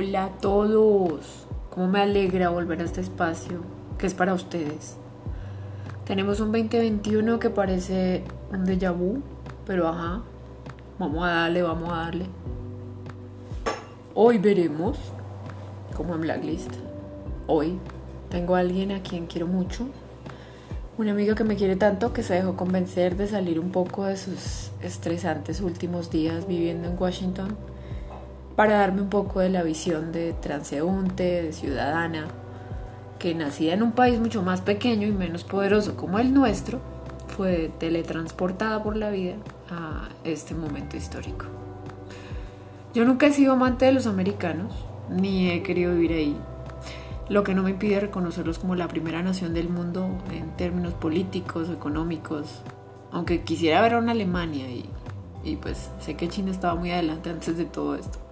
Hola a todos. Cómo me alegra volver a este espacio que es para ustedes. Tenemos un 2021 que parece un déjà vu, pero ajá, vamos a darle, vamos a darle. Hoy veremos, como en Blacklist, hoy tengo a alguien a quien quiero mucho, un amigo que me quiere tanto que se dejó convencer de salir un poco de sus estresantes últimos días viviendo en Washington para darme un poco de la visión de transeúnte, de ciudadana, que nacida en un país mucho más pequeño y menos poderoso como el nuestro, fue teletransportada por la vida a este momento histórico. Yo nunca he sido amante de los americanos, ni he querido vivir ahí, lo que no me impide reconocerlos como la primera nación del mundo en términos políticos, económicos, aunque quisiera ver a una Alemania y, y pues sé que China estaba muy adelante antes de todo esto.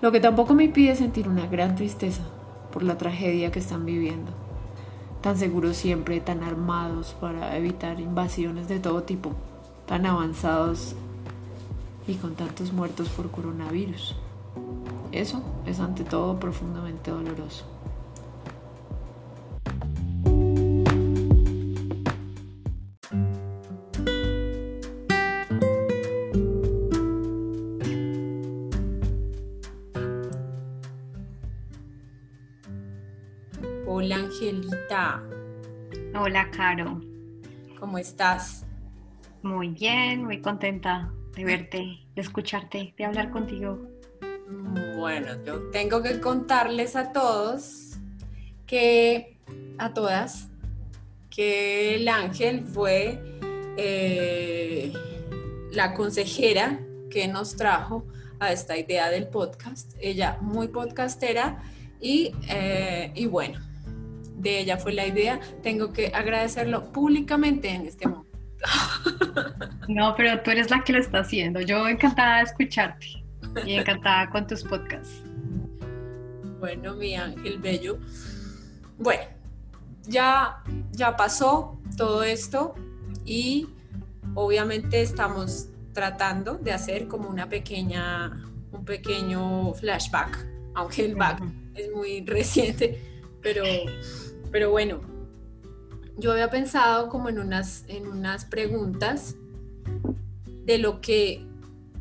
Lo que tampoco me impide sentir una gran tristeza por la tragedia que están viviendo. Tan seguros siempre, tan armados para evitar invasiones de todo tipo, tan avanzados y con tantos muertos por coronavirus. Eso es ante todo profundamente doloroso. Angelita, Hola, Caro. ¿cómo estás? Muy bien, muy contenta de verte, de escucharte, de hablar contigo. Bueno, yo tengo que contarles a todos que, a todas, que el ángel fue eh, la consejera que nos trajo a esta idea del podcast. Ella muy podcastera y, eh, y bueno, de ella fue la idea. Tengo que agradecerlo públicamente en este momento. No, pero tú eres la que lo está haciendo. Yo encantada de escucharte y encantada con tus podcasts. Bueno, mi ángel bello. Bueno, ya, ya pasó todo esto y obviamente estamos tratando de hacer como una pequeña, un pequeño flashback, aunque el back es muy reciente, pero, pero bueno, yo había pensado como en unas, en unas preguntas de lo que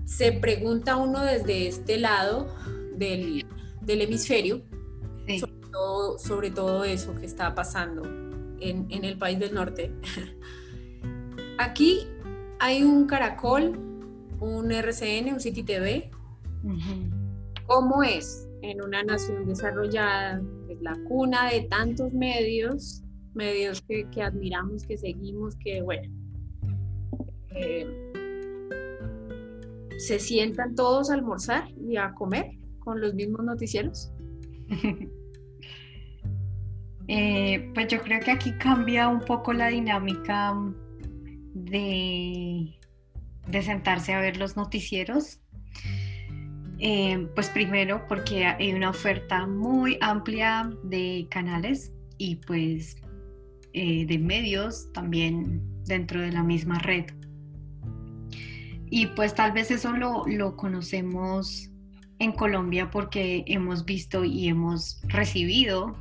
se pregunta uno desde este lado del, del hemisferio, Sí. todo- sobre todo eso que está pasando en, en el país del norte. Aquí hay un Caracol, un RCN, un City TV. ¿Cómo es en una nación desarrollada, es la cuna de tantos medios, medios que, que admiramos, que seguimos, que bueno, eh, se sientan todos a almorzar y a comer con los mismos noticieros? Eh, pues yo creo que aquí cambia un poco la dinámica de, de sentarse a ver los noticieros. Eh, pues primero porque hay una oferta muy amplia de canales y pues eh, de medios también dentro de la misma red. Y pues tal vez eso lo, lo conocemos en Colombia porque hemos visto y hemos recibido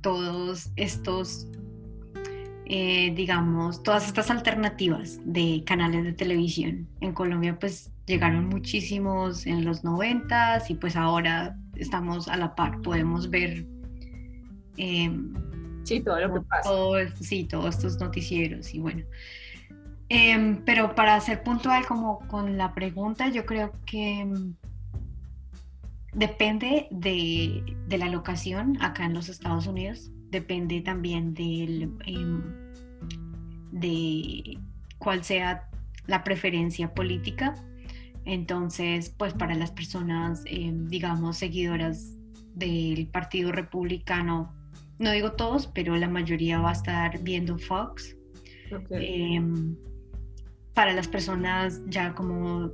todos estos, eh, digamos, todas estas alternativas de canales de televisión. En Colombia pues llegaron muchísimos en los noventas y pues ahora estamos a la par, podemos ver em, Sí, todo lo que pasa. todo sí, todos estos noticieros y bueno. Em, pero para ser puntual como con la pregunta, yo creo que em, depende de, de la locación acá en los Estados Unidos, depende también del, de cuál sea la preferencia política. Entonces, pues para las personas, em, digamos, seguidoras del Partido Republicano, no digo todos, pero la mayoría va a estar viendo Fox. Em, para las personas ya como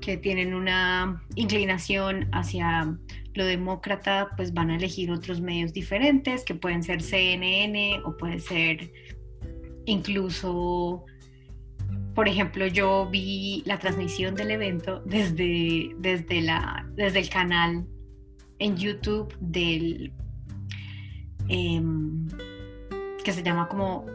que tienen una inclinación hacia lo demócrata, pues van a elegir otros medios diferentes, que pueden ser CNN o puede ser incluso, por ejemplo, yo vi la transmisión del evento desde, desde, la, desde el canal en YouTube del em, que se llama como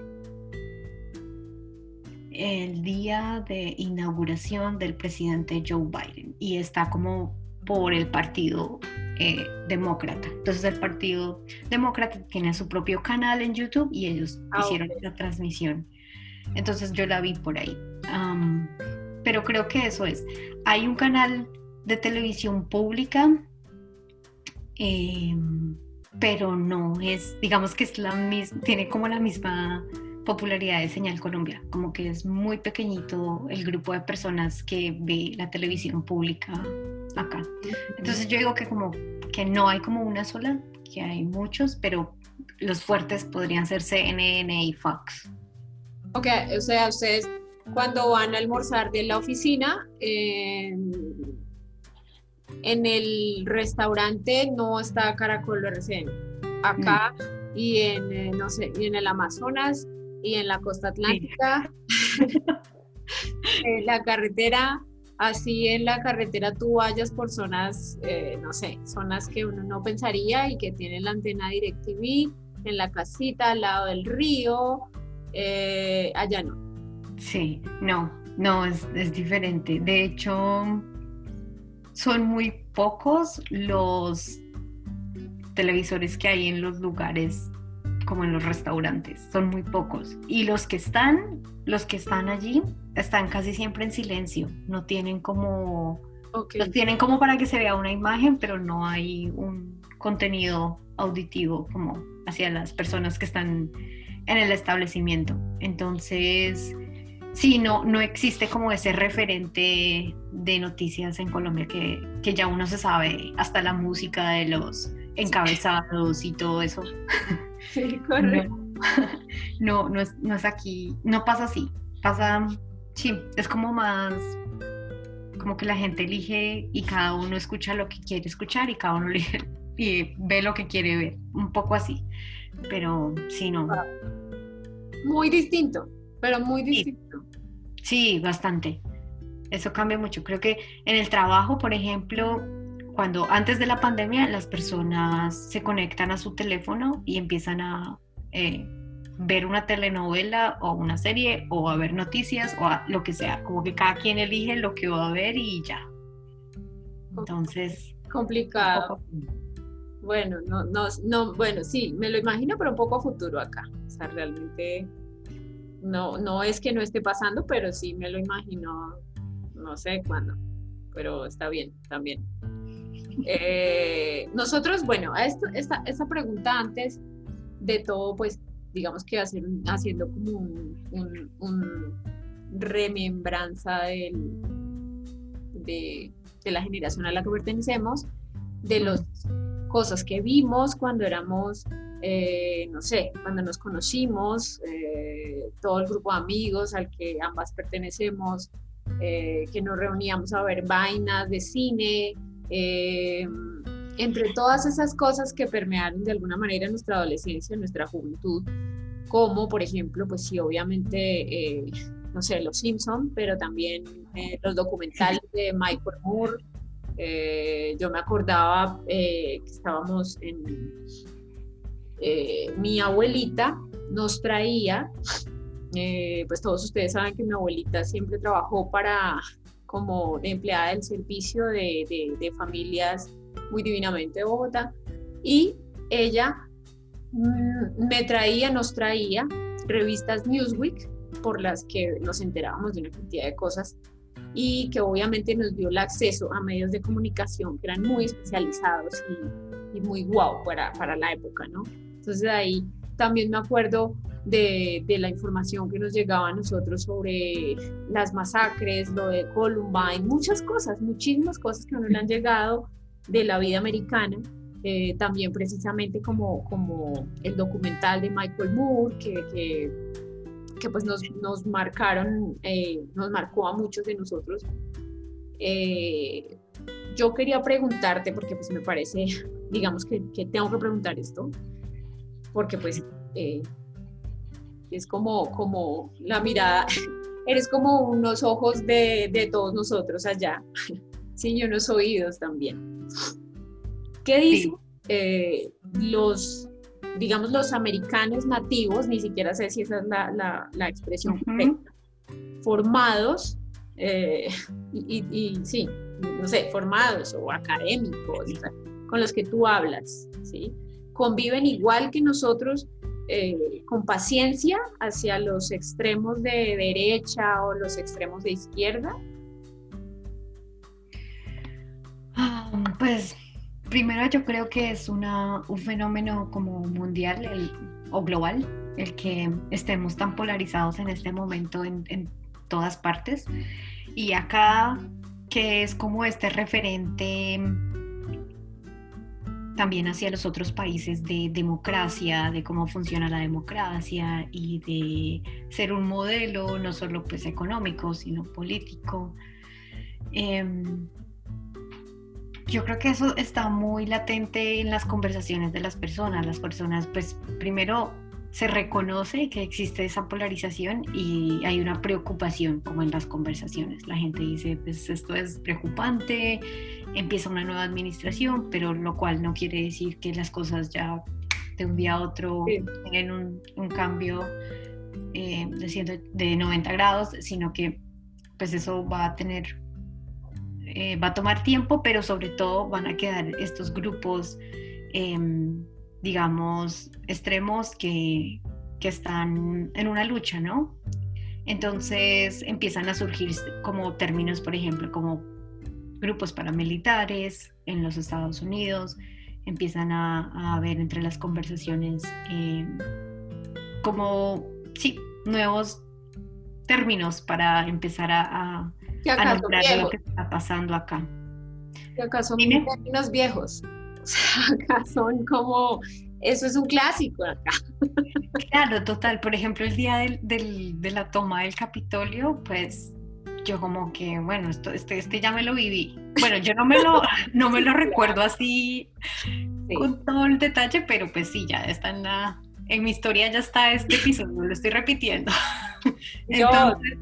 el día de inauguración del presidente Joe Biden y está como por el partido eh, demócrata. Entonces el partido demócrata tiene su propio canal en YouTube y ellos ah, hicieron la transmisión. Entonces yo la vi por ahí. Pero creo que eso es. Hay un canal de televisión pública, em, pero no es, digamos que es la misma, tiene como la misma popularidad de Señal Colombia, como que es muy pequeñito el grupo de personas que ve la televisión pública acá. Entonces yo digo que como que no hay como una sola, que hay muchos, pero los fuertes podrían ser CNN y Fox. Ok, o sea, ustedes cuando van a almorzar de la oficina, en el restaurante no está Caracol RCN. Acá y en, eh, no sé, y en el Amazonas y en la costa atlántica, en la carretera, así en la carretera tú vayas por zonas, eh, no sé, zonas que uno no pensaría y que tienen la antena DirecTV, en la casita al lado del río, eh, allá no. Sí, no, no, es, es diferente. De hecho, son muy pocos los televisores que hay en los lugares como en los restaurantes, son muy pocos. Y los que están, los que están allí, están casi siempre en silencio, no tienen como, los tienen como para que se vea una imagen, pero no hay un contenido auditivo como hacia las personas que están en el establecimiento. Entonces, sí, no, no existe como ese referente de noticias en Colombia que, que ya uno se sabe hasta la música de los encabezados y todo eso. Sí, correcto. No, no, es, no es aquí, no pasa así, pasa, sí, es como más, como que la gente elige y cada uno escucha lo que quiere escuchar y cada uno elige y ve lo que quiere ver, un poco así, pero sí, no. Muy distinto, pero muy distinto. sí bastante. Eso cambia mucho. Creo que en el trabajo, por ejemplo, cuando antes de la pandemia las personas se conectan a su teléfono y empiezan a eh, ver una telenovela o una serie o a ver noticias o a lo que sea, como que cada quien elige lo que va a ver y ya. Entonces... Complicado. Bueno, no, no, no, bueno, sí, me lo imagino, pero un poco a futuro acá. O sea, realmente no, no es que no esté pasando, pero sí me lo imagino, no sé cuándo, pero está bien, también. Eh, nosotros, bueno, esto, esta, esta, pregunta antes de todo, pues digamos que hacer, haciendo como un, remembranza de, de, la generación a la que pertenecemos, de las cosas que vimos cuando éramos, eh, no sé, cuando nos conocimos, eh, todo el grupo de amigos al que ambas pertenecemos, que nos reuníamos a ver vainas de cine, eh, entre todas esas cosas que permearon de alguna manera nuestra adolescencia, nuestra juventud, como por ejemplo, pues sí, obviamente, eh, no sé, Los Simpson, pero también eh, los documentales de Michael Moore. yo me acordaba que estábamos en... mi abuelita nos traía, pues todos ustedes saben que mi abuelita siempre trabajó para como empleada del servicio de, de, familias muy divinamente de Bogotá. Y ella mm, me traía, nos traía revistas Newsweek por las que nos enterábamos de una cantidad de cosas y que obviamente nos dio el acceso a medios de comunicación que eran muy especializados y, y muy guau para, para la época, ¿no? Entonces ahí también me acuerdo de, la información que nos llegaba a nosotros sobre las masacres, lo de Columbine, muchas cosas, muchísimas cosas que nos han llegado de la vida americana. Eh, también precisamente como, el documental de Michael Moore, que, pues nos, marcaron, eh, nos marcó a muchos de nosotros. Eh, yo quería preguntarte, porque pues me parece, digamos que tengo que preguntar esto, porque pues es como, como la mirada, eres como unos ojos de, de todos nosotros allá, sí, y unos oídos también. ¿Qué dicen eh, los, digamos, los americanos nativos, ni siquiera sé si esa es la, la, expresión correcta, formados, eh, y, y, sí, no sé, formados o académicos, con los que tú hablas, ¿sí? Conviven igual que nosotros eh, con paciencia hacia los extremos de derecha o los extremos de izquierda? Ah, pues primero yo creo que es una, un fenómeno como mundial o global el que estemos tan polarizados en este momento en, en todas partes. Y acá que es como este referente también hacia los otros países de democracia, de cómo funciona la democracia y de ser un modelo no solo pues económico, sino político. Em, yo creo que eso está muy latente en las conversaciones de las personas. Las personas pues primero se reconoce que existe esa polarización y hay una preocupación como en las conversaciones. La gente dice, pues esto es preocupante, empieza una nueva administración, pero lo cual no quiere decir que las cosas ya de un día a otro tengan un, cambio eh, de, de 90 grados, sino que pues eso va a tener, eh, va a tomar tiempo, pero sobre todo van a quedar estos grupos, em, digamos, extremos que, que están en una lucha, ¿no? Entonces empiezan a surgir como términos, por ejemplo, como grupos paramilitares en los Estados Unidos, empiezan a, a ver entre las conversaciones eh, como, sí, nuevos términos para empezar a, a, a lo que está pasando acá. ¿Qué acá son términos viejos? Sea, acá son como, eso es un clásico acá. Claro, total. Por ejemplo, el día del, del, de la toma del Capitolio, pues yo como que, bueno, esto, este, este ya me lo viví. Bueno, yo no me lo, no me lo recuerdo así con todo el detalle, pero pues sí, ya está en la, en mi historia ya está este episodio, lo estoy repitiendo. Entonces,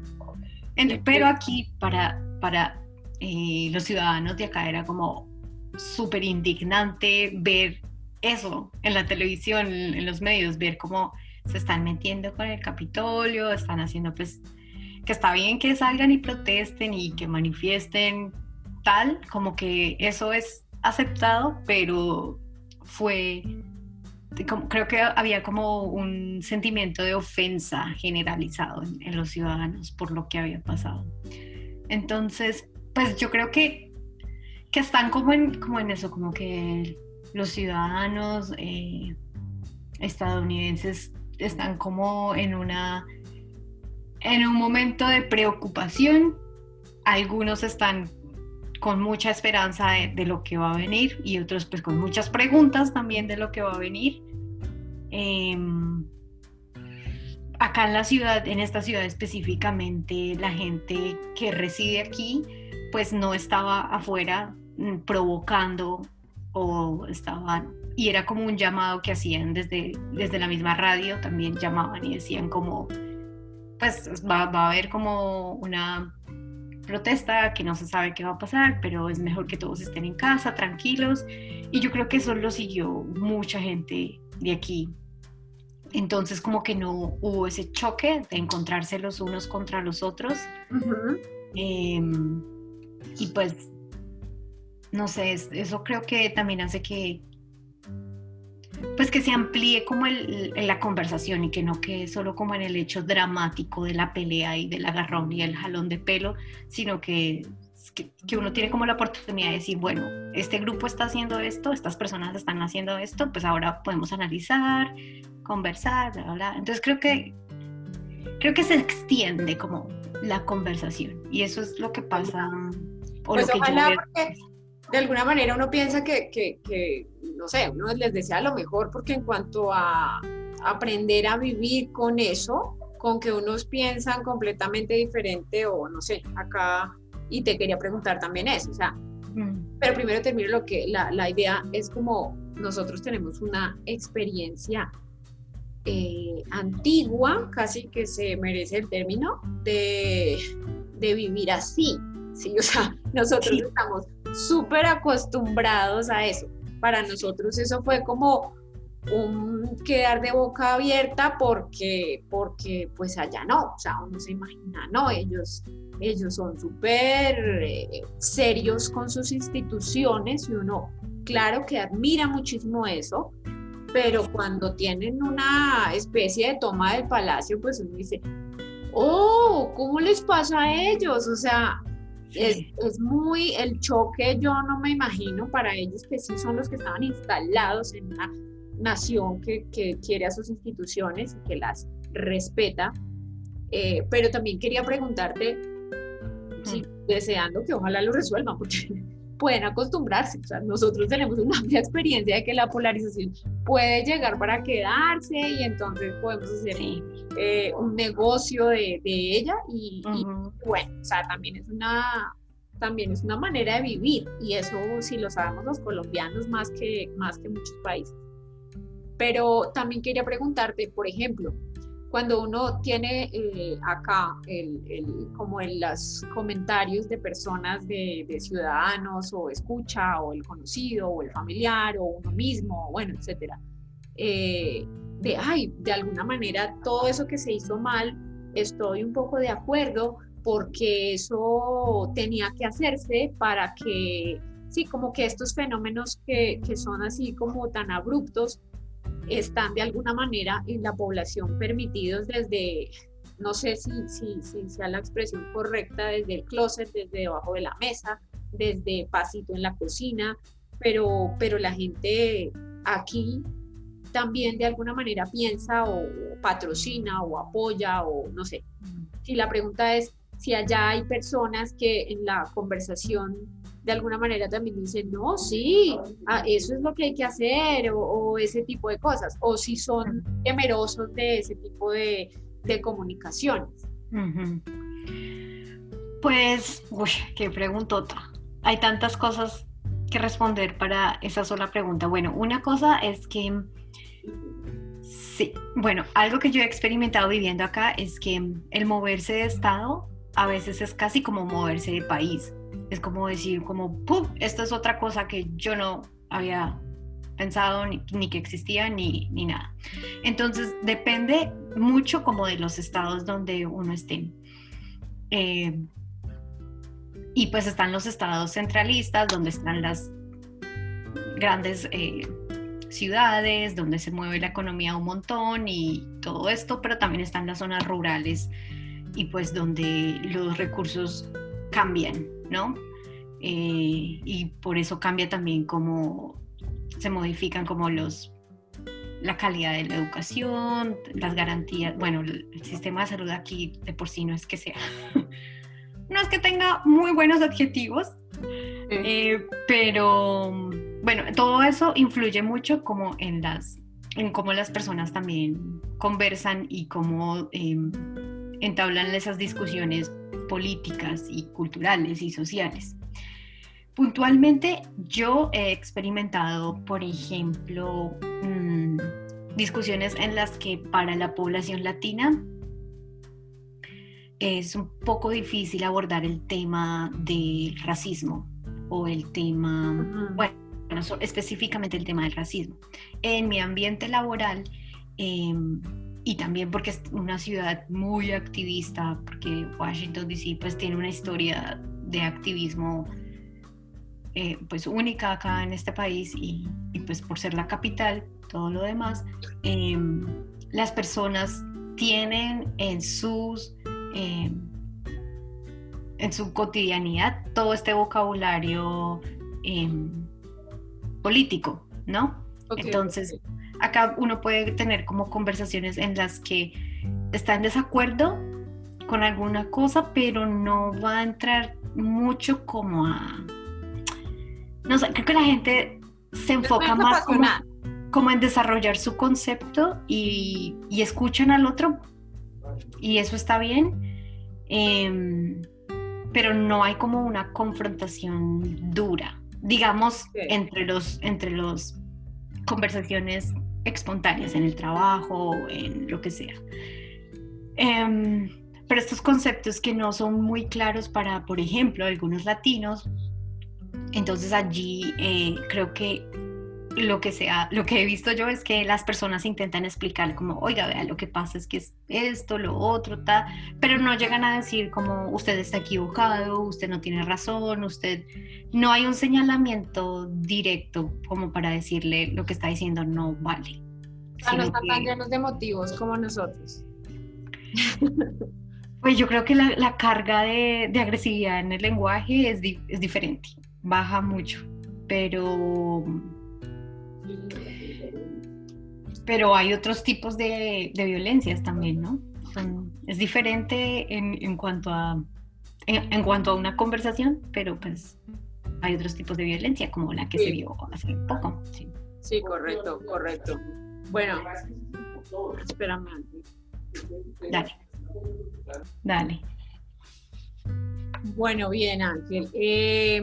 pero aquí para, para eh, los ciudadanos de acá era como súper indignante ver eso en la televisión, en los medios, ver cómo se están metiendo con el Capitolio, están haciendo pues que está bien que salgan y protesten y que manifiesten tal, como que eso es aceptado, pero fue, creo que había como un sentimiento de ofensa generalizado en, los ciudadanos por lo que había pasado. Entonces, pues yo creo que, están como en, como en eso, como que los ciudadanos eh, estadounidenses están como en una en un momento de preocupación. Algunos están con mucha esperanza de, lo que va a venir y otros pues con muchas preguntas también de lo que va a venir. Em, acá en la ciudad, en esta ciudad específicamente, la gente que reside aquí pues no estaba afuera provocando o estaban y era como un llamado que hacían desde, desde la misma radio, también llamaban y decían como pues va, a haber como una protesta que no se sabe qué va a pasar, pero es mejor que todos estén en casa, tranquilos. Y yo creo que eso lo siguió mucha gente de aquí. Entonces como que no hubo ese choque de encontrarse los unos contra los otros. Em, y pues, no sé, eso creo que también hace que, pues que se amplíe como el, la conversación y que no quede solo como en el hecho dramático de la pelea y del agarrón y el jalón de pelo, sino que, que, uno tiene como la oportunidad de decir, bueno, este grupo está haciendo esto, estas personas están haciendo esto, pues ahora podemos analizar, conversar, bla, bla. Entonces creo que, creo que se extiende como la conversación y eso es lo que pasa. O pues ojalá porque de alguna manera uno piensa que, que, que no sé, uno les desea lo mejor porque en cuanto a aprender a vivir con eso, con que unos piensan completamente diferente o no sé, acá, y te quería preguntar también eso, o sea, mm. pero primero termino lo que la, la, idea es como nosotros tenemos una experiencia eh, antigua, casi que se merece el término, de, de vivir así, ¿sí? O sea, nosotros estamos súper acostumbrados a eso para nosotros eso fue como un quedar de boca abierta porque, porque pues allá no, o sea, uno se imagina, no, ellos, ellos son súper eh, serios con sus instituciones y uno, claro que admira muchísimo eso, pero cuando tienen una especie de toma del palacio, pues uno dice, oh, ¿cómo les pasa a ellos? O sea, es, es, muy el choque, yo no me imagino para ellos que sí son los que estaban instalados en una nación que, quiere a sus instituciones y que las respeta. Eh, pero también quería preguntarte, deseando que ojalá lo resuelvan, porque pueden acostumbrarse. O sea, nosotros tenemos una amplia experiencia de que la polarización puede llegar para quedarse y entonces podemos hacer eh, un negocio de, ella y, y, bueno, o sea, también es una también es una manera de vivir y eso sí lo sabemos los colombianos más que, más que muchos países. Pero también quería preguntarte, por ejemplo, cuando uno tiene eh, acá el, como en los comentarios de personas de, ciudadanos o escucha o el conocido o el familiar o uno mismo, bueno, etcétera, eh, de, ay, de alguna manera todo eso que se hizo mal, estoy un poco de acuerdo porque eso tenía que hacerse para que, sí, como que estos fenómenos que, que son así como tan abruptos, están de alguna manera en la población permitidos desde, no sé si, si, si sea la expresión correcta, desde el closet, desde debajo de la mesa, desde pasito en la cocina, pero, pero la gente aquí también de alguna manera piensa o, patrocina o apoya o no sé. Si la pregunta es si allá hay personas que en la conversación de alguna manera también dicen, no, sí, ah, eso es lo que hay que hacer, o, ese tipo de cosas, o si son temerosos de ese tipo de, de comunicaciones. Pues, uy, qué preguntota. Hay tantas cosas que responder para esa sola pregunta. Bueno, una cosa es que, sí, bueno, algo que yo he experimentado viviendo acá es que el moverse de estado a veces es casi como moverse de país es como decir, como, ¡pum! Esto es otra cosa que yo no había pensado ni, que existía ni, ni, nada. Entonces depende mucho como de los estados donde uno esté. Eh, y pues están los estados centralistas, donde están las grandes eh, ciudades, donde se mueve la economía un montón y todo esto, pero también están las zonas rurales y pues donde los recursos cambian ¿no? Eh, y por eso cambia también cómo se modifican como los la calidad de la educación, las garantías, bueno, el sistema de salud aquí de por sí no es que sea, no es que tenga muy buenos objetivos, eh, pero bueno, todo eso influye mucho como en las, en cómo las personas también conversan y cómo em, entablan esas discusiones políticas y culturales y sociales. Puntualmente yo he experimentado, por ejemplo, mm, discusiones en las que para la población latina es un poco difícil abordar el tema del racismo o el tema, bueno, específicamente el tema del racismo. En mi ambiente laboral, em, y también porque es una ciudad muy activista, porque Washington DC pues tiene una historia de activismo eh, pues única acá en este país y, pues por ser la capital, todo lo demás, em, las personas tienen en sus em, en su cotidianidad todo este vocabulario político, ¿no? Entonces, acá uno puede tener como conversaciones en las que está en desacuerdo con alguna cosa, pero no va a entrar mucho como a... No sé, creo que la gente se enfoca más como, en desarrollar su concepto y, escuchan al otro. Y eso está bien, em, pero no hay como una confrontación dura, digamos, entre, los, entre los conversaciones espontáneas en el trabajo, en lo que sea. Em, pero estos conceptos que no son muy claros para, por ejemplo, algunos latinos, entonces allí eh, creo que lo que sea, lo que he visto yo es que las personas intentan explicar como, oiga, vea, lo que pasa es que es esto, lo otro, tal, pero no llegan a decir como usted está equivocado, usted no tiene razón, usted no hay un señalamiento directo como para decirle lo que está diciendo no vale. O no están tan llenos de motivos como nosotros. Pues yo creo que la, carga de, agresividad en el lenguaje es, es diferente, baja mucho, pero pero hay otros tipos de, violencias también, ¿no? es diferente en, cuanto a en, cuanto a una conversación, pero pues hay otros tipos de violencia como la que se vio hace poco. Sí. correcto, correcto. Bueno, espérame. Dale. Dale. Bueno, bien, Ángel. Eh,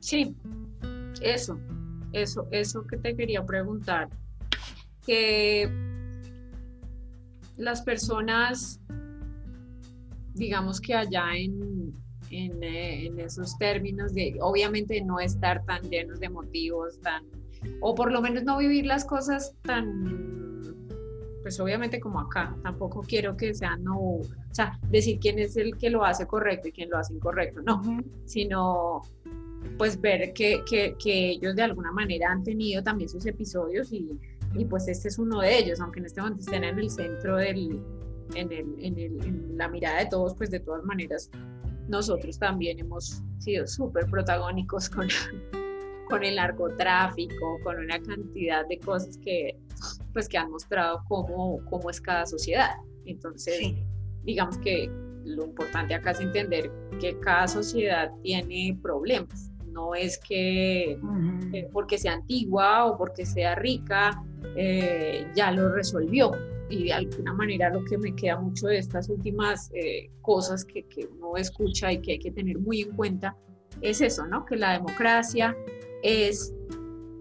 sí, eso eso, eso que te quería preguntar, que las personas, digamos que allá en, eh, en, esos términos de, obviamente no estar tan llenos de motivos, tan, o por lo menos no vivir las cosas tan, pues obviamente como acá, tampoco quiero que sea no, o sea, decir quién es el que lo hace correcto y quién lo hace incorrecto, no, sino pues ver que, ellos de alguna manera han tenido también sus episodios y, pues este es uno de ellos, aunque en este momento estén en el centro del, en, el, en, la mirada de todos, pues de todas maneras nosotros también hemos sido súper protagónicos con, con el narcotráfico, con una cantidad de cosas que pues que han mostrado cómo, cómo es cada sociedad. Entonces, digamos que lo importante acá es entender que cada sociedad tiene problemas no es que porque sea antigua o porque sea rica eh, ya lo resolvió. Y de alguna manera lo que me queda mucho de estas últimas eh, cosas que, que, uno escucha y que hay que tener muy en cuenta es eso, ¿no? Que la democracia es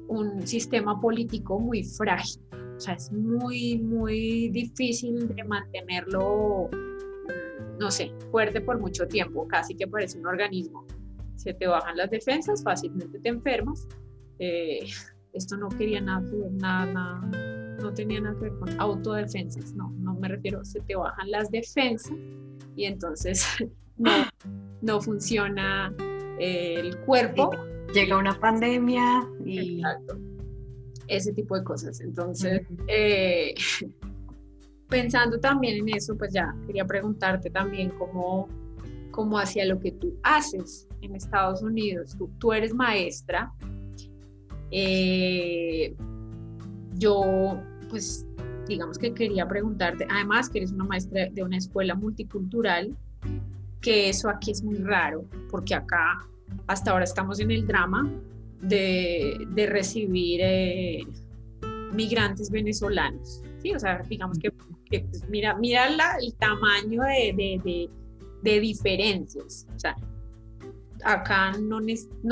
un sistema político muy frágil. O sea, es muy, muy difícil de mantenerlo, no sé, fuerte por mucho tiempo, casi que parece un organismo se te bajan las defensas, fácilmente te enfermas. Eh, esto no quería nada que ver, nada, no tenía nada que ver con autodefensas, no, no me refiero, se te bajan las defensas y entonces no, no funciona eh, el cuerpo. Llega una pandemia y... Exacto. Ese tipo de cosas. Entonces, eh, pensando también en eso, pues ya quería preguntarte también cómo, cómo hacia lo que tú haces en Estados Unidos, tú, eres maestra, eh, yo pues digamos que quería preguntarte, además que eres una maestra de una escuela multicultural, que eso aquí es muy raro, porque acá hasta ahora estamos en el drama de, recibir eh, migrantes venezolanos, ¿sí? O sea, digamos que, pues, mira, mira el tamaño de, de, de diferencias, o sea, acá no,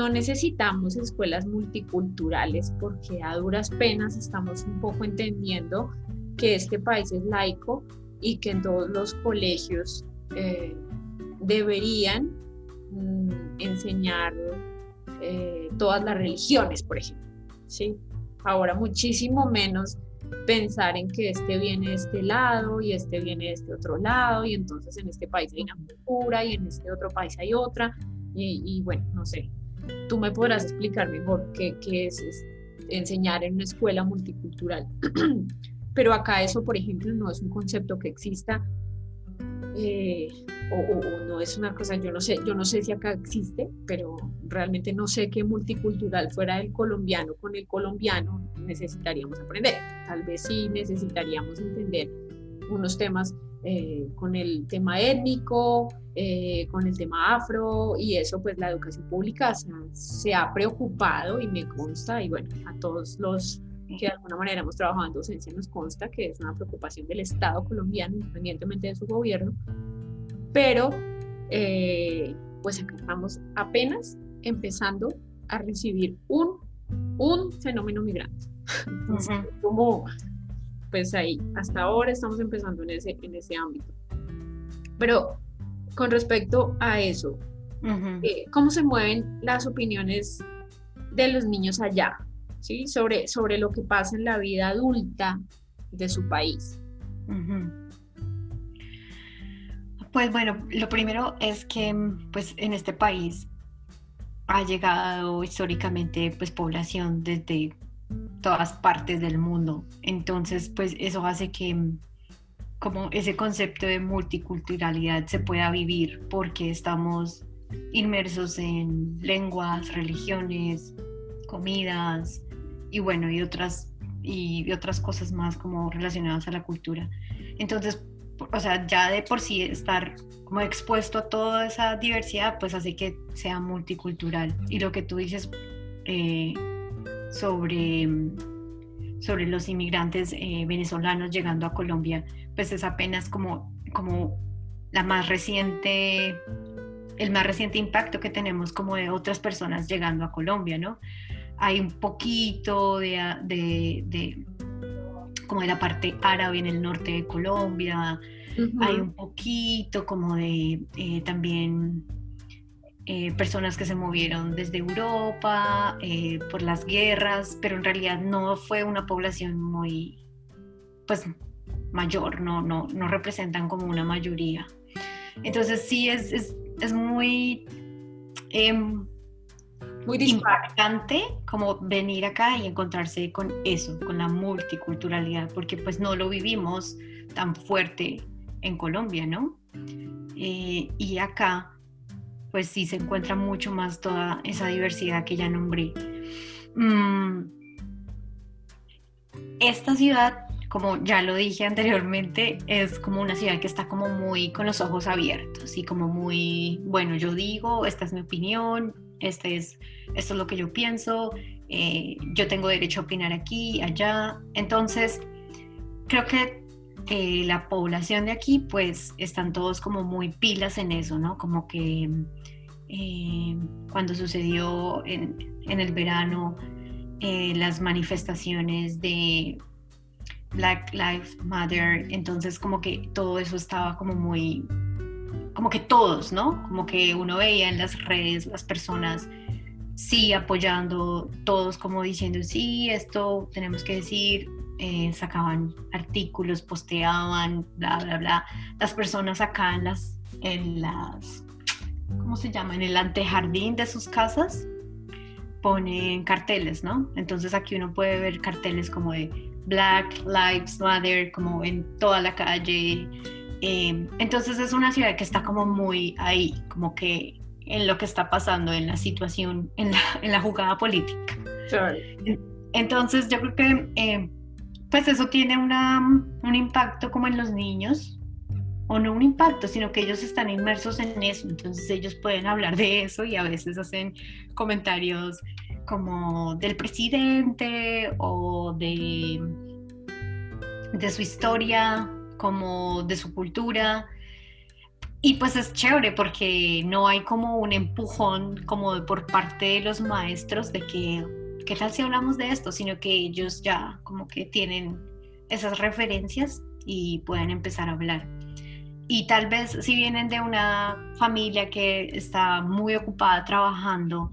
necesitamos escuelas multiculturales porque a duras penas estamos un poco entendiendo que este país es laico y que en todos los colegios eh, deberían mm, enseñar eh, todas las religiones, por ejemplo. ¿sí? Ahora muchísimo menos pensar en que este viene de este lado y este viene de este otro lado y entonces en este país hay una cultura y en este otro país hay otra y, bueno, no sé, tú me podrás explicar mejor qué, es, enseñar en una escuela multicultural. Pero acá eso, por ejemplo, no es un concepto que exista eh, o, no es una cosa, yo no sé, yo no sé si acá existe, pero realmente no sé qué multicultural fuera el colombiano con el colombiano necesitaríamos aprender. Tal vez sí necesitaríamos entender unos temas eh, con el tema étnico, eh, con el tema afro y eso pues la educación pública se, ha preocupado y me consta y bueno, a todos los que de alguna manera hemos trabajado en docencia nos consta que es una preocupación del Estado colombiano independientemente de su gobierno, pero eh, pues estamos apenas empezando a recibir un, un fenómeno migrante. como pues ahí, hasta ahora estamos empezando en ese, en ese ámbito. Pero con respecto a eso, eh, ¿cómo se mueven las opiniones de los niños allá? ¿sí? Sobre, sobre lo que pasa en la vida adulta de su país. Pues bueno, lo primero es que pues en este país ha llegado históricamente pues población desde todas partes del mundo. Entonces, pues eso hace que como ese concepto de multiculturalidad se pueda vivir porque estamos inmersos en lenguas, religiones, comidas y bueno, y otras y otras cosas más como relacionadas a la cultura. Entonces, o sea, ya de por sí estar como expuesto a toda esa diversidad, pues hace que sea multicultural. Y lo que tú dices eh, sobre, sobre los inmigrantes eh, venezolanos llegando a Colombia, pues es apenas como, como la más reciente, el más reciente impacto que tenemos como de otras personas llegando a Colombia, ¿no? Hay un poquito de, de como de la parte árabe en el norte de Colombia, hay un poquito como de eh, también eh, personas que se movieron desde Europa eh, por las guerras, pero en realidad no fue una población muy, pues, mayor, no, no, no representan como una mayoría. Entonces sí es, es, es muy... Em, muy impactante como venir acá y encontrarse con eso, con la multiculturalidad, porque pues no lo vivimos tan fuerte en Colombia, ¿no? Eh, y acá pues sí se encuentra mucho más toda esa diversidad que ya nombré. Mm, esta ciudad, como ya lo dije anteriormente, es como una ciudad que está como muy con los ojos abiertos y como muy, bueno, yo digo, esta es mi opinión, este es, esto es lo que yo pienso, eh, yo tengo derecho a opinar aquí, allá. Entonces, creo que eh, la población de aquí, pues, están todos como muy pilas en eso, ¿no? Como que eh, cuando sucedió en, en el verano las manifestaciones de Black Lives Matter, entonces como que todo eso estaba como muy como que todos, ¿no? Como que uno veía en las redes las personas sí apoyando, todos como diciendo, sí, esto tenemos que decir, eh, sacaban artículos, posteaban, bla, bla, bla. Las personas acá en las, en las, ¿cómo se llama? En el antejardín de sus casas ponen carteles, ¿no? Entonces aquí uno puede ver carteles como de Black Lives Matter, como en toda la calle, Em, entonces es una ciudad que está como muy ahí, como que en lo que está pasando, en la situación, en la, en la jugada política. Entonces yo creo que em, pues eso tiene una, un impacto como en los niños, o no un impacto, sino que ellos están inmersos en eso, entonces ellos pueden hablar de eso y a veces hacen comentarios como del presidente o de, de su historia como de su cultura. Y pues es chévere porque no hay como un empujón como por parte de los maestros de que, ¿qué tal si hablamos de esto? Sino que ellos ya como que tienen esas referencias y pueden empezar a hablar. Y tal vez si vienen de una familia que está muy ocupada trabajando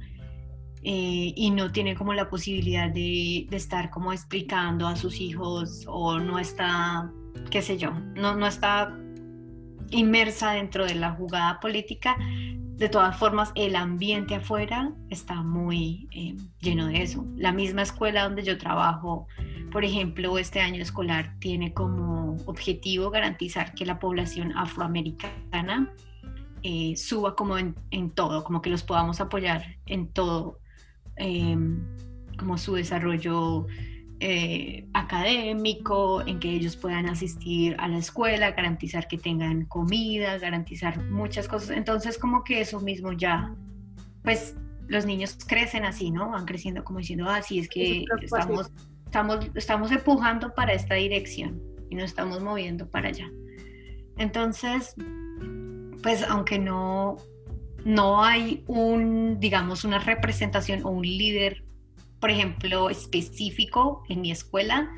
eh, y no tiene como la posibilidad de, de estar como explicando a sus hijos o no está qué sé yo, no, no está inmersa dentro de la jugada política, de todas formas el ambiente afuera está muy eh, lleno de eso. La misma escuela donde yo trabajo, por ejemplo, este año escolar tiene como objetivo garantizar que la población afroamericana eh, suba como en, todo, como que los podamos apoyar en todo, eh, como su desarrollo eh, académico, en que ellos puedan asistir a la escuela, garantizar que tengan comida, garantizar muchas cosas. Entonces como que eso mismo ya, pues los niños crecen así, ¿no? Van creciendo como diciendo, ah, sí, es que estamos, estamos, estamos empujando para esta dirección y nos estamos moviendo para allá. Entonces, pues aunque no, no hay un, digamos, una representación o un líder por ejemplo, específico en mi escuela,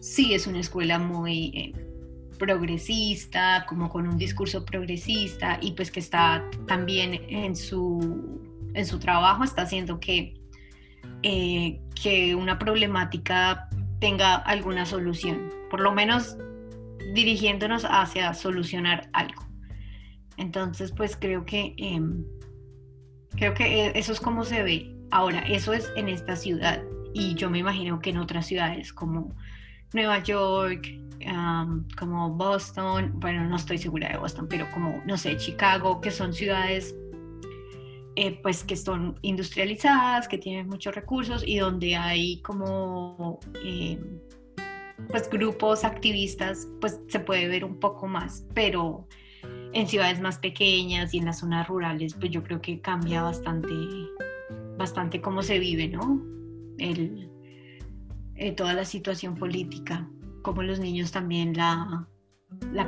sí es una escuela muy eh, progresista, como con un discurso progresista y pues que está también en su, en su trabajo, está haciendo que, eh, que una problemática tenga alguna solución, por lo menos dirigiéndonos hacia solucionar algo. Entonces, pues creo que em, creo que e, eso es como se ve. Ahora, eso es en esta ciudad y yo me imagino que en otras ciudades como Nueva York, como Boston, bueno, no estoy segura de Boston, pero como, no sé, Chicago, que son ciudades eh, pues que son industrializadas, que tienen muchos recursos y donde hay como eh, pues grupos activistas, pues se puede ver un poco más, pero en ciudades más pequeñas y en las zonas rurales, pues yo creo que cambia bastante, bastante cómo se vive, ¿no? El, eh, toda la situación política, cómo los niños también la,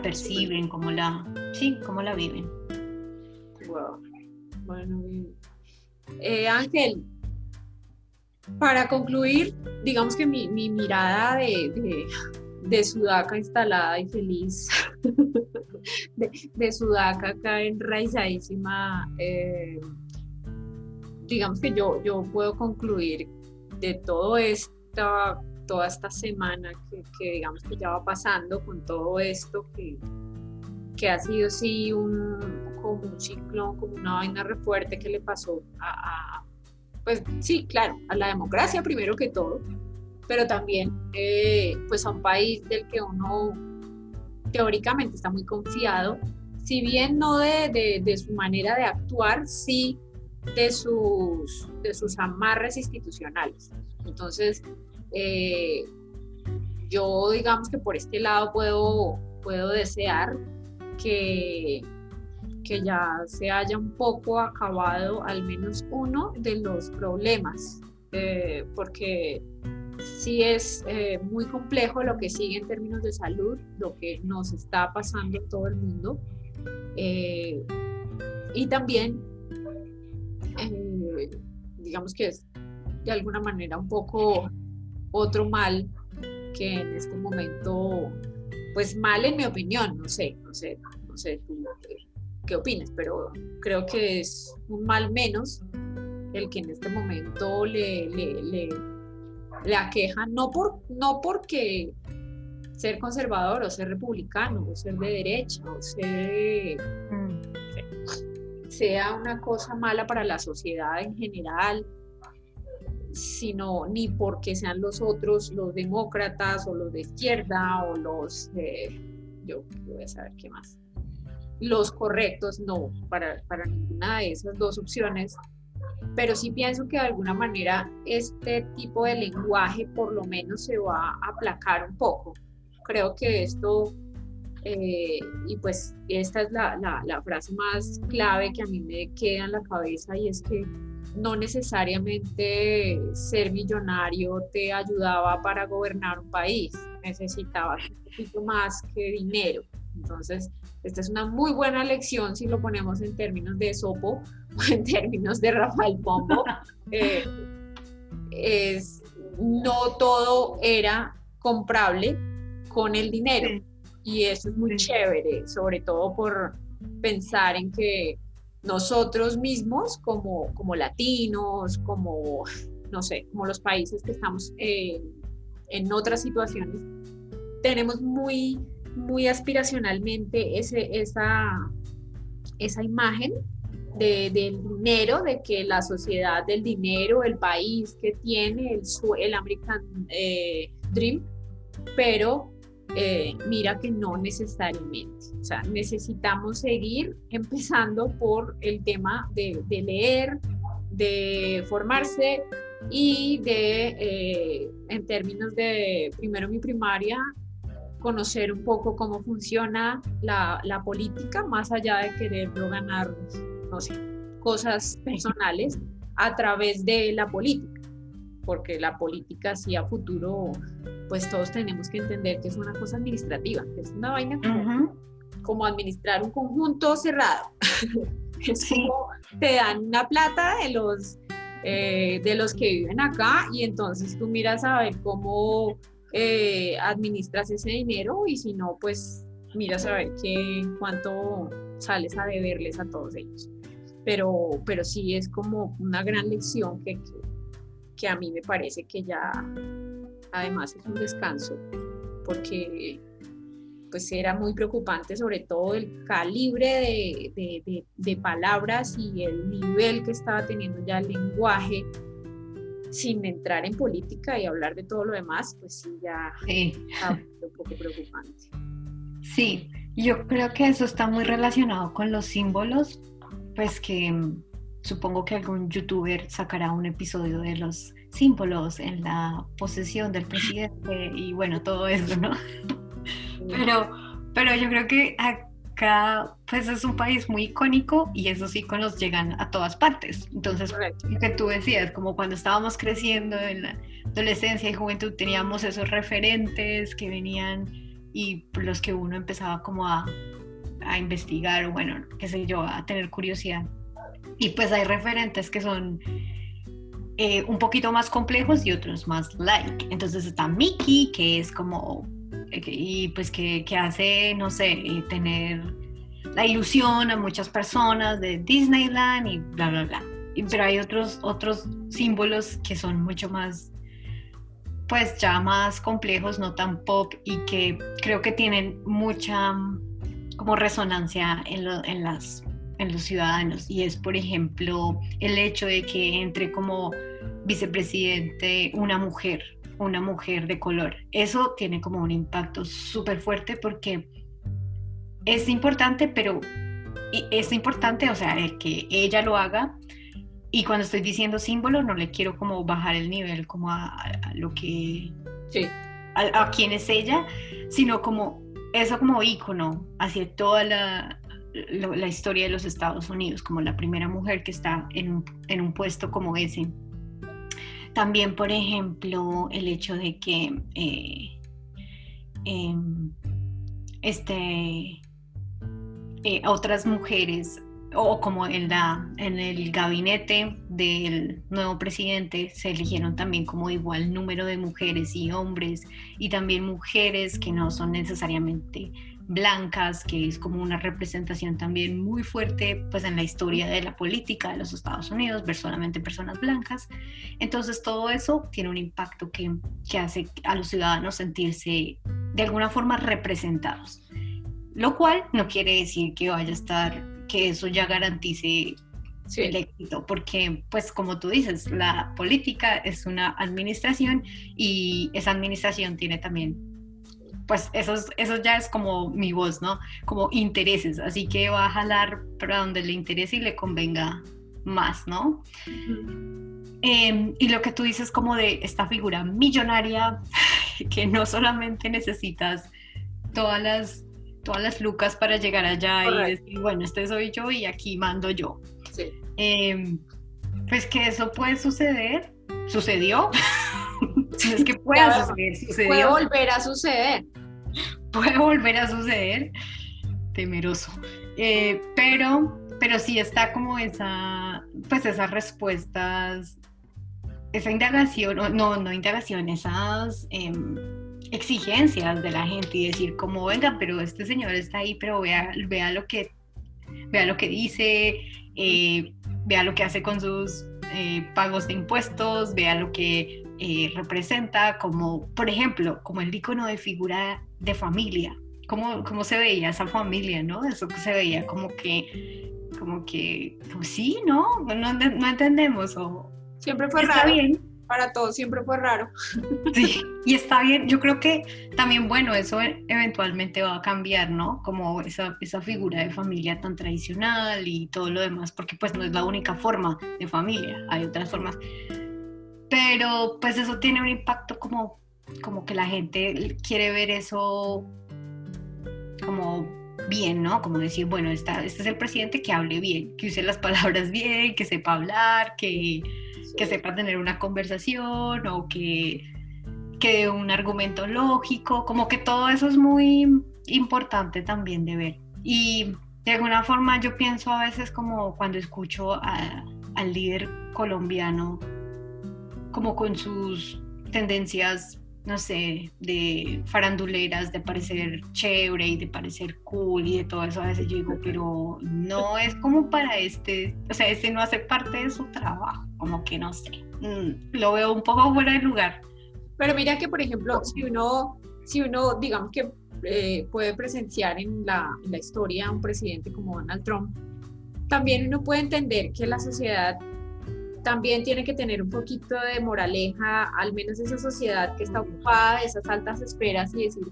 perciben, cómo la, sí, cómo la viven. Bueno, eh, Ángel, para concluir, digamos que mi, mirada de, de, sudaca instalada y feliz, de, sudaca acá enraizadísima, eh, digamos que yo, yo puedo concluir de todo esta, toda esta semana que, digamos que ya va pasando con todo esto que, que ha sido sí un, como un ciclón, como una vaina re fuerte que le pasó a, pues sí, claro, a la democracia primero que todo, pero también eh, pues a un país del que uno teóricamente está muy confiado, si bien no de, de, su manera de actuar, sí de sus, de sus amarres institucionales. Entonces, eh, yo digamos que por este lado puedo, puedo desear que, que ya se haya un poco acabado al menos uno de los problemas, eh, porque sí es eh, muy complejo lo que sigue en términos de salud, lo que nos está pasando en todo el mundo. Y también, digamos que es de alguna manera un poco otro mal que en este momento, pues mal en mi opinión, no sé, no sé, no sé, tú qué opinas, pero creo que es un mal menos el que en este momento le, le, le, aqueja, no, por, no porque ser conservador o ser republicano o ser de derecha o ser mm. Sea una cosa mala para la sociedad en general, sino ni porque sean los otros los demócratas o los de izquierda o los, yo voy a saber qué más, los correctos, no, para, para ninguna de esas dos opciones, pero sí pienso que de alguna manera este tipo de lenguaje por lo menos se va a aplacar un poco. Creo que esto, eh, y pues esta es la, la, la, frase más clave que a mí me queda en la cabeza y es que no necesariamente ser millonario te ayudaba para gobernar un país, necesitabas un poquito más que dinero. Entonces, esta es una muy buena lección si lo ponemos en términos de Sopo o en términos de Rafael Pombo. Eh, es, no todo era comprable con el dinero y eso es muy chévere, sobre todo por pensar en que nosotros mismos como, como latinos, como, no sé, como los países que estamos en otras situaciones, tenemos muy muy aspiracionalmente ese, esa, esa imagen de, del dinero, de que la sociedad del dinero, el país que tiene el, el American eh, Dream, pero eh, mira que no necesariamente. O sea, necesitamos seguir empezando por el tema de, de leer, de formarse y de, eh, en términos de, primero mi primaria, conocer un poco cómo funciona la, la política, más allá de querer ganar, no sé, cosas personales a través de la política, porque la política sí a futuro, pues todos tenemos que entender que es una cosa administrativa, que es una vaina como, administrar un conjunto cerrado. es como te dan una plata de los, eh, de los que viven acá y entonces tú miras a ver cómo eh, administras ese dinero y si no, pues miras a ver qué, cuánto sales a deberles a todos ellos. Pero, pero sí es como una gran lección que, que a mí me parece que ya además es un descanso, porque pues era muy preocupante sobre todo el calibre de, palabras y el nivel que estaba teniendo ya el lenguaje sin entrar en política y hablar de todo lo demás, pues sí, ya sí. un poco preocupante. Sí, yo creo que eso está muy relacionado con los símbolos, pues que supongo que algún youtuber sacará un episodio de los símbolos en la posesión del presidente y bueno, todo eso, ¿no? Pero, pero yo creo que acá pues es un país muy icónico y esos iconos llegan a todas partes. Entonces, lo que tú decías, como cuando estábamos creciendo en la adolescencia y juventud teníamos esos referentes que venían y los que uno empezaba como a, a investigar o bueno, qué sé yo, a tener curiosidad. Y pues hay referentes que son eh, un poquito más complejos y otros más like. Entonces está Mickey, que es como y pues que, que hace, no sé, eh, tener la ilusión a muchas personas de Disneyland y bla, bla, bla. Pero hay otros, otros símbolos que son mucho más, pues ya más complejos, no tan pop y que creo que tienen mucha como resonancia en, en, las, en los ciudadanos. Y es, por ejemplo, el hecho de que entre como vicepresidente una mujer una mujer de color. Eso tiene como un impacto súper fuerte porque es importante, pero es importante, o sea, que ella lo haga. Y cuando estoy diciendo símbolo, no le quiero como bajar el nivel como a, lo que... Sí. A, quién es ella, sino como eso como ícono hacia toda la, la, historia de los Estados Unidos, como la primera mujer que está en un puesto como ese. También, por ejemplo, el hecho de que eh, em, este, eh, otras mujeres o como en, la, en el gabinete del nuevo presidente se eligieron también como igual número de mujeres y hombres y también mujeres que no son necesariamente blancas, que es como una representación también muy fuerte pues en la historia de la política de los Estados Unidos, ver solamente personas blancas. Entonces todo eso tiene un impacto que, que hace a los ciudadanos sentirse de alguna forma representados. Lo cual no quiere decir que vaya a estar, que eso ya garantice el éxito, porque pues como tú dices, la política es una administración y esa administración tiene también pues eso, eso ya es como mi voz, ¿no? Como intereses, así que va a jalar para donde le interese y le convenga más, ¿no? Em, y lo que tú dices como de esta figura millonaria, que no solamente necesitas todas las, todas las lucas para llegar allá y decir, bueno, este soy yo y aquí mando yo. Sí. Em, pues que eso puede suceder, sucedió. es que pueda suceder, sucedió. Puede volver a suceder. puede volver a suceder, temeroso. Eh, pero, pero sí está como esa, pues esas respuestas, esa indagación, no, no indagación, esas em, exigencias de la gente y decir como, venga, pero este señor está ahí, pero vea, vea lo que, vea lo que dice, eh, vea lo que hace con sus eh, pagos de impuestos, vea lo que representa, como, por ejemplo, como el icono de figura de familia, cómo, cómo se veía esa familia, ¿no? Eso que se veía como que, como que, pues sí, ¿no? No, no entendemos. O, siempre fue raro. Bien. Para todos siempre fue raro. Sí, y está bien. Yo creo que también, bueno, eso eventualmente va a cambiar, ¿no? Como esa, esa figura de familia tan tradicional y todo lo demás, porque pues no es la única forma de familia, hay otras formas. Pero pues eso tiene un impacto como como que la gente quiere ver eso como bien, ¿no? Como decir, bueno, este es el presidente que hable bien, que use las palabras bien, que sepa hablar, que, que sepa tener una conversación o que, que dé un argumento lógico, como que todo eso es muy importante también de ver. Y de alguna forma yo pienso a veces como cuando escucho al líder colombiano, como con sus tendencias no sé, de faranduleras, de parecer chévere y de parecer cool y de todo eso, a veces yo digo, pero no es como para este, o sea, este no hace parte de su trabajo, como que no sé, mm, lo veo un poco fuera de lugar. Pero mira que, por ejemplo, si uno, si uno digamos que eh, puede presenciar en la, en la historia a un presidente como Donald Trump, también uno puede entender que la sociedad también tiene que tener un poquito de moraleja, al menos esa sociedad que está ocupada de esas altas esperas y decir,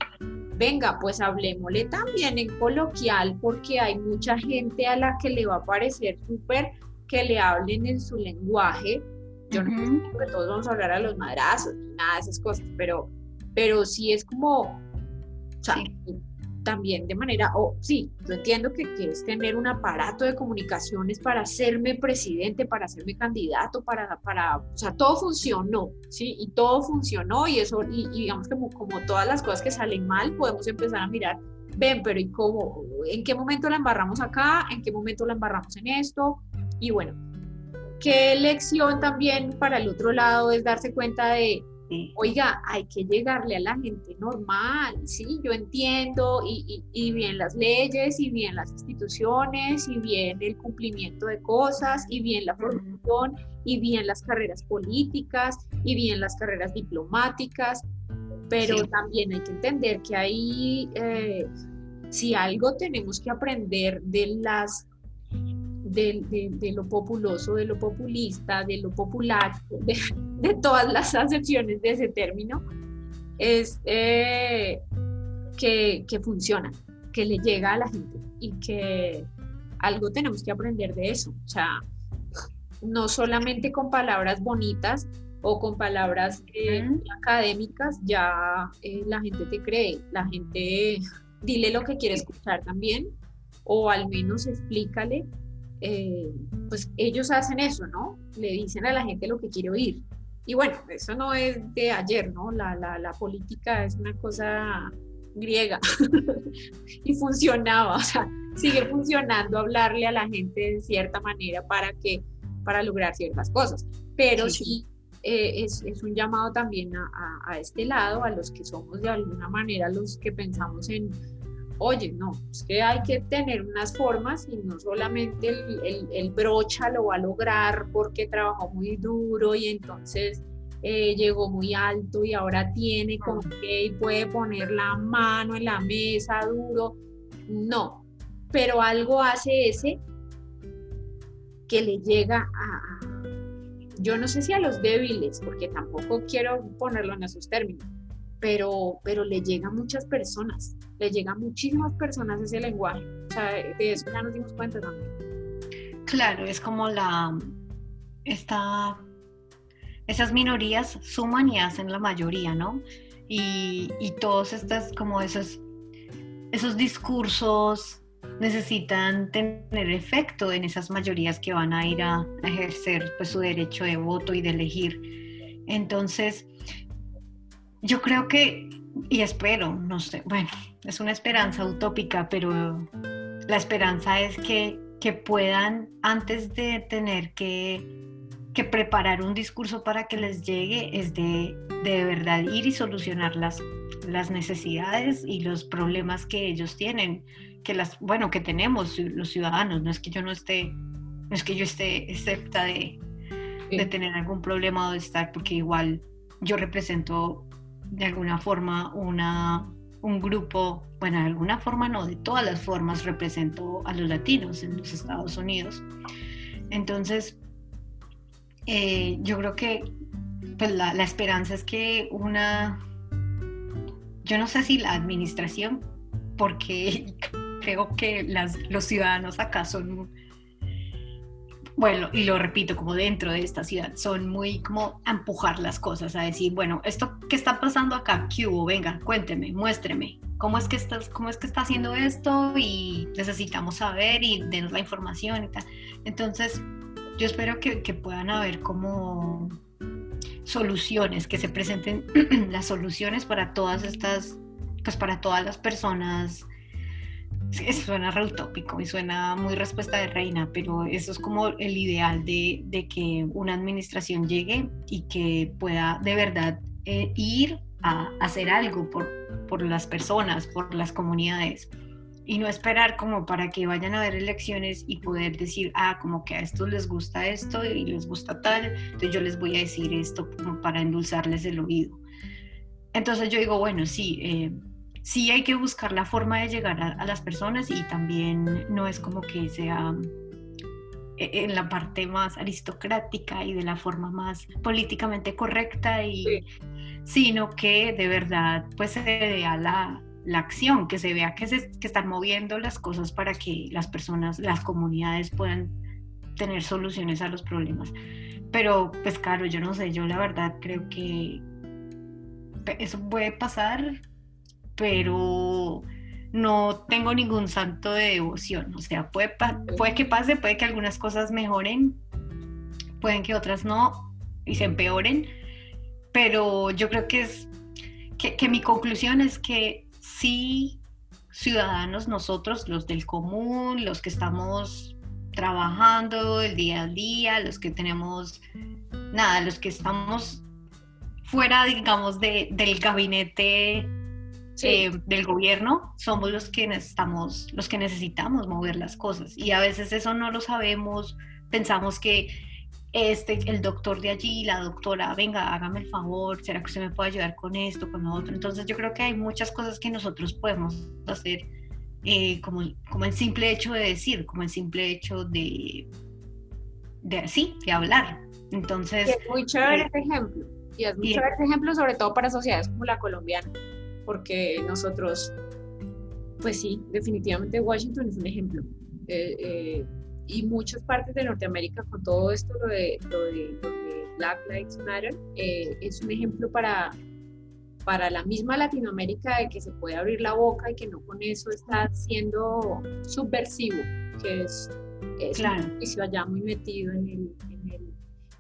venga, pues hablemosle también en coloquial porque hay mucha gente a la que le va a parecer súper que le hablen en su lenguaje. Yo no creo que todos vamos a hablar a los madrazos, nada de esas cosas, pero, pero sí es como, o sea, también de manera, o sí, yo entiendo que, que, es tener un aparato de comunicaciones para hacerme presidente, para hacerme candidato, para, para, o sea, todo funcionó, ¿sí? Y todo funcionó y eso, y, digamos que como, como todas las cosas que salen mal, podemos empezar a mirar, ven, pero ¿y cómo? ¿En qué momento la embarramos acá? ¿En qué momento la embarramos en esto? Y bueno, ¿qué lección también para el otro lado es darse cuenta de Oiga, hay que llegarle a la gente normal, sí, yo entiendo, y, y, bien las leyes, y bien las instituciones, y bien el cumplimiento de cosas, y bien la formación, y bien las carreras políticas, y bien las carreras diplomáticas, pero también hay que entender que ahí, eh, si algo tenemos que aprender de las de, lo populoso, de lo populista, de lo popular, de, todas las acepciones de ese término, es eh, que, que funciona, que le llega a la gente y que algo tenemos que aprender de eso. O sea, no solamente con palabras bonitas o con palabras eh, académicas, ya eh, la gente te cree, la gente dile lo que quiere escuchar también, o al menos explícale eh, pues ellos hacen eso, ¿no? Le dicen a la gente lo que quiere oír. Y bueno, eso no es de ayer, ¿no? La, la, la política es una cosa griega y funcionaba, o sea, sigue funcionando hablarle a la gente de cierta manera para que para lograr ciertas cosas. Pero sí, eh, es, es, un llamado también a, a, a, este lado, a los que somos de alguna manera los que pensamos en oye, no, es que hay que tener unas formas y no solamente el, brocha lo va a lograr porque trabajó muy duro y entonces eh, llegó muy alto y ahora tiene con qué y puede poner la mano en la mesa duro. No, pero algo hace ese que le llega a, yo no sé si a los débiles, porque tampoco quiero ponerlo en esos términos, pero, pero le llega a muchas personas, le llega a muchísimas personas ese lenguaje. O sea, de eso ya nos dimos cuenta también. Claro, es como la, esta, esas minorías suman y hacen la mayoría, ¿no? Y, y todos estos, como esos, esos discursos necesitan tener efecto en esas mayorías que van a ir a ejercer pues, su derecho de voto y de elegir. Entonces, yo creo que, y espero, no sé, bueno, es una esperanza utópica, pero la esperanza es que, que puedan, antes de tener que, que, preparar un discurso para que les llegue, es de, de verdad ir y solucionar las, las necesidades y los problemas que ellos tienen, que las, bueno, que tenemos los ciudadanos, no es que yo no esté, no es que yo esté excepta de, de tener algún problema o de estar, porque igual yo represento de alguna forma una, un grupo, bueno, de alguna forma no, de todas las formas representó a los latinos en los Estados Unidos. Entonces, eh, yo creo que pues la, la, esperanza es que una, yo no sé si la administración, porque creo que las, los ciudadanos acá son bueno, y lo repito, como dentro de esta ciudad, son muy como empujar las cosas, a decir, bueno, esto que está pasando acá, ¿qué hubo? Venga, cuénteme, muéstreme, ¿cómo es que estás, cómo es que está haciendo esto? Y necesitamos saber y denos la información y tal. Entonces, yo espero que, que puedan haber como soluciones, que se presenten las soluciones para todas estas, pues para todas las personas suena re utópico y suena muy respuesta de reina, pero eso es como el ideal de, de que una administración llegue y que pueda de verdad eh, ir a hacer algo por, por las personas, por las comunidades y no esperar como para que vayan a ver elecciones y poder decir, ah, como que a estos les gusta esto y les gusta tal, entonces yo les voy a decir esto como para endulzarles el oído. Entonces yo digo, bueno, sí, eh, sí hay que buscar la forma de llegar a, las personas y también no es como que sea eh, en la parte más aristocrática y de la forma más políticamente correcta y sino que de verdad pues se vea la, la acción, que se vea que se que están moviendo las cosas para que las personas, las comunidades puedan tener soluciones a los problemas. Pero pues claro, yo no sé, yo la verdad creo que eso puede pasar, pero no tengo ningún santo de devoción. O sea, puede, puede que pase, puede que algunas cosas mejoren, pueden que otras no y se empeoren, pero yo creo que es que, que mi conclusión es que sí ciudadanos nosotros, los del común, los que estamos trabajando el día a día, los que tenemos, nada, los que estamos fuera, digamos, de, del gabinete eh, del gobierno, somos los que necesitamos, los que necesitamos mover las cosas. Y a veces eso no lo sabemos, pensamos que este, el doctor de allí, la doctora, venga, hágame el favor, ¿será que usted me puede ayudar con esto, con lo otro? Entonces yo creo que hay muchas cosas que nosotros podemos hacer eh, como, como el simple hecho de decir, como el simple hecho de, de sí, de hablar. Entonces... es muy chévere eh, ese ejemplo. Y es muy chévere ese ejemplo, sobre todo para sociedades como la colombiana, porque nosotros, pues sí, definitivamente Washington es un ejemplo. Eh, y muchas partes de Norteamérica con todo esto, lo de, lo de, Black Lives Matter, eh, es un ejemplo para, para la misma Latinoamérica de que se puede abrir la boca y que no con eso está siendo subversivo, que es, es claro. un allá muy metido en el...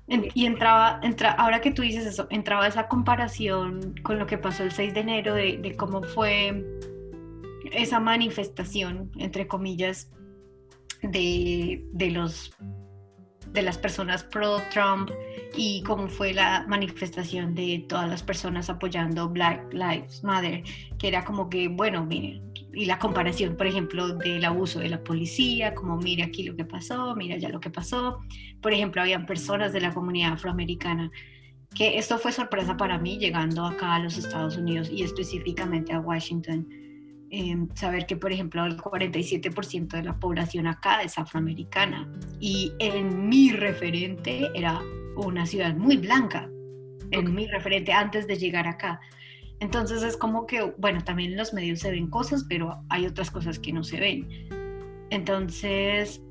Y entraba, entra, ahora que tú dices eso, entraba esa comparación con lo que pasó el 6 de enero de, de cómo fue esa manifestación, entre comillas, de, los, de las personas pro-Trump y cómo fue la manifestación de todas las personas apoyando Black Lives Matter, que era como que, bueno, miren, y la comparación, por ejemplo, del abuso de la policía, como mire aquí lo que pasó, mira ya lo que pasó. Por ejemplo, habían personas de la comunidad afroamericana que esto fue sorpresa para mí llegando acá a los Estados Unidos y específicamente a Washington Em, saber que, por ejemplo, el 47% de la población acá es afroamericana y en mi referente era una ciudad muy blanca, en mi referente antes de llegar acá. Entonces es como que, bueno, también en los medios se ven cosas, pero hay otras cosas que no se ven. Entonces,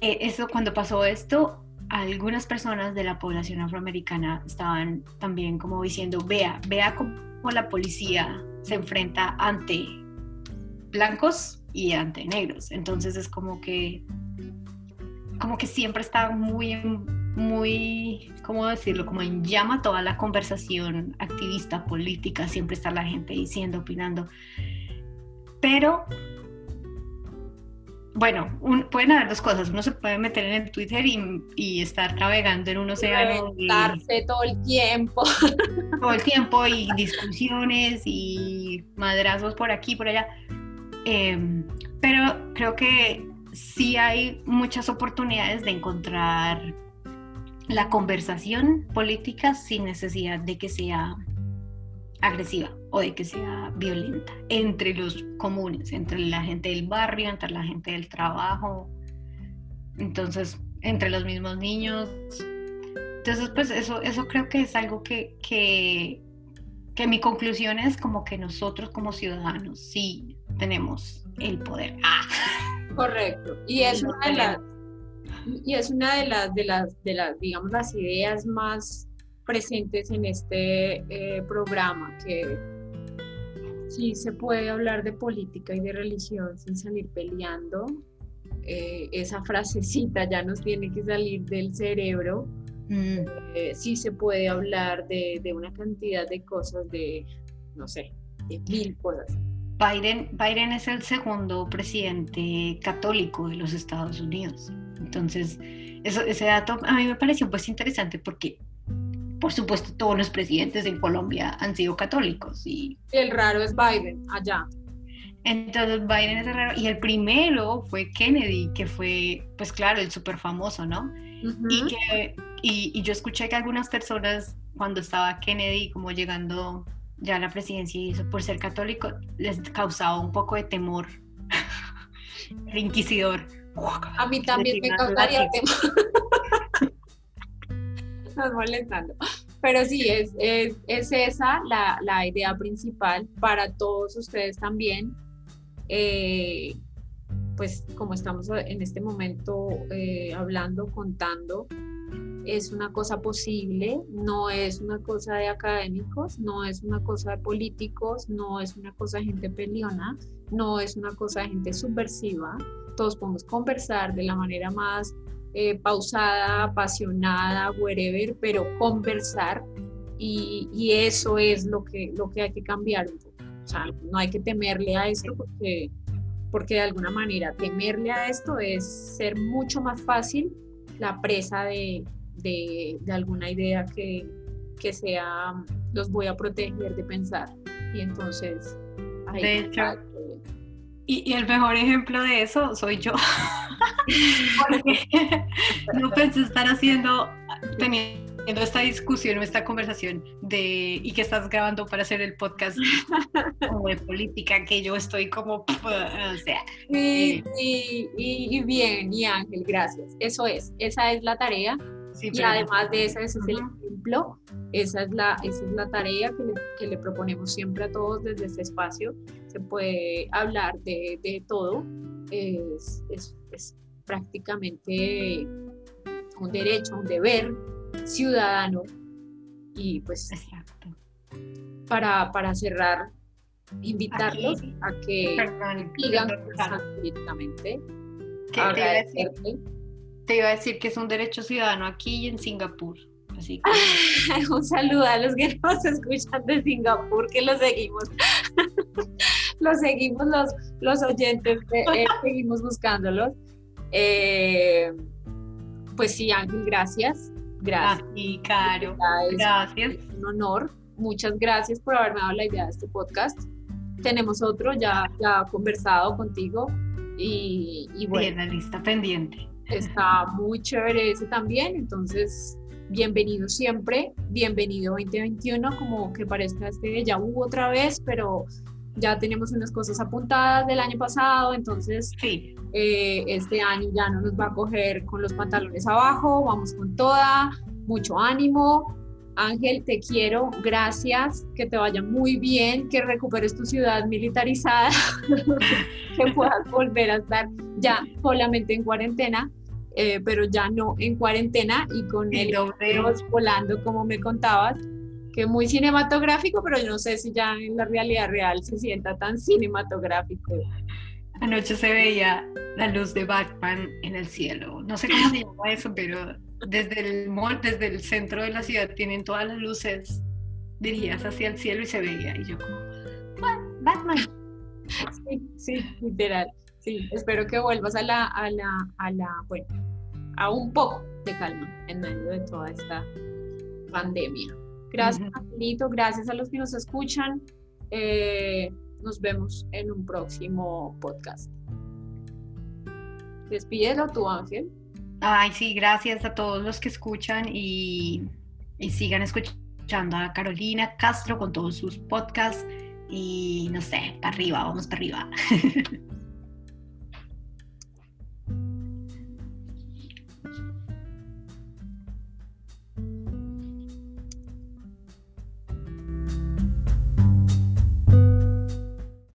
e, eso cuando pasó esto, algunas personas de la población afroamericana estaban también como diciendo, vea, vea cómo la policía se enfrenta ante blancos y ante negros. Entonces es como que, como que siempre está muy, muy, ¿cómo decirlo? Como en llama toda la conversación activista, política, siempre está la gente diciendo, opinando. Pero bueno, pueden haber dos cosas. Uno se puede meter en el Twitter y, estar navegando en un océano. Darse todo el tiempo. Todo el tiempo y discusiones y madrazos por aquí, por allá. Em, pero creo que sí hay muchas oportunidades de encontrar la conversación política sin necesidad de que sea agresiva o de que sea violenta entre los comunes, entre la gente del barrio, entre la gente del trabajo, entonces entre los mismos niños. Entonces, pues eso, eso creo que es algo que, que, que mi conclusión es como que nosotros como ciudadanos sí tenemos el poder. Ah. Correcto. Y es una de las y es una de las de las de las digamos las ideas más presentes en este eh, programa, que sí se puede hablar de política y de religión sin salir peleando. Eh, esa frasecita ya nos tiene que salir del cerebro. Mm. Eh, sí se puede hablar de, de, una cantidad de cosas, de, no sé, de mil cosas. Biden, Biden es el segundo presidente católico de los Estados Unidos. Entonces, eso, ese dato a mí me pareció pues interesante porque por supuesto todos los presidentes en Colombia han sido católicos y el raro es Biden allá. Entonces Biden es raro. Y el primero fue Kennedy, que fue, pues claro, el súper famoso, ¿no? y, que, y, y yo escuché que algunas personas cuando estaba Kennedy como llegando ya a la presidencia y eso por ser católico les causaba un poco de temor. El inquisidor. A mí también me causaría temor nos molestando pero sí es, es, es esa la, la, idea principal para todos ustedes también eh, pues como estamos en este momento eh, hablando contando es una cosa posible, no es una cosa de académicos, no es una cosa de políticos, no es una cosa de gente peleona, no es una cosa de gente subversiva. Todos podemos conversar de la manera más eh, pausada, apasionada, whatever, pero conversar y, y, eso es lo que, lo que hay que cambiar. O sea, no hay que temerle a esto porque, porque de alguna manera temerle a esto es ser mucho más fácil la presa de, de, alguna idea que, que, sea, los voy a proteger de pensar. Y entonces... de hecho, y, el mejor ejemplo de eso soy yo. Porque no pensé estar haciendo, teniendo esta discusión o esta conversación de y que estás grabando para hacer el podcast como de política que yo estoy como o sea y, eh, y, bien y Ángel gracias. Eso es esa es la tarea. Y además de esa, ese es el ejemplo, esa es la, esa es la tarea que le, que le, proponemos siempre a todos desde este espacio. Se puede hablar de, de todo, es, es, es, prácticamente un derecho, un deber ciudadano. Y pues Para, para cerrar, invitarlos a que sigan políticamente. ¿Qué te iba a decir que es un derecho ciudadano aquí y en Singapur. Así que... un saludo a los que nos escuchan de Singapur, que los seguimos. los seguimos, los, los oyentes, eh, seguimos buscándolos. Eh, pues sí, Ángel, gracias. Gracias. Y Caro. Gracias. un honor. Muchas gracias por haberme dado la idea de este podcast. Tenemos otro ya, ya conversado contigo y, y bueno. la lista pendiente está muy chévere ese también, entonces bienvenido siempre, bienvenido 2021, como que parezca este ya hubo otra vez, pero ya tenemos unas cosas apuntadas del año pasado, entonces sí. Eh, este año ya no nos va a coger con los pantalones abajo, vamos con toda, mucho ánimo. Ángel, te quiero, gracias, que te vaya muy bien, que recuperes tu ciudad militarizada, que puedas volver a estar ya solamente en cuarentena eh, pero ya no en cuarentena y con el volando como me contabas, que muy cinematográfico, pero yo no sé si ya en la realidad real se sienta tan cinematográfico. Anoche se veía la luz de Batman en el cielo. No sé cómo se llama eso, pero desde el mall, desde el centro de la ciudad, tienen todas las luces dirigidas hacia el cielo y se veía. Y yo como, Batman. Sí, sí, literal. Sí, espero que vuelvas a la, a la, a la, bueno, a un poco de calma en medio de toda esta pandemia. Gracias, Angelito, gracias a los que nos escuchan. Eh, nos vemos en un próximo podcast. Despídelo tú, Ángel. Ay, sí, gracias a todos los que escuchan y, y sigan escuchando a Carolina Castro con todos sus podcasts y no sé, para arriba, vamos para arriba.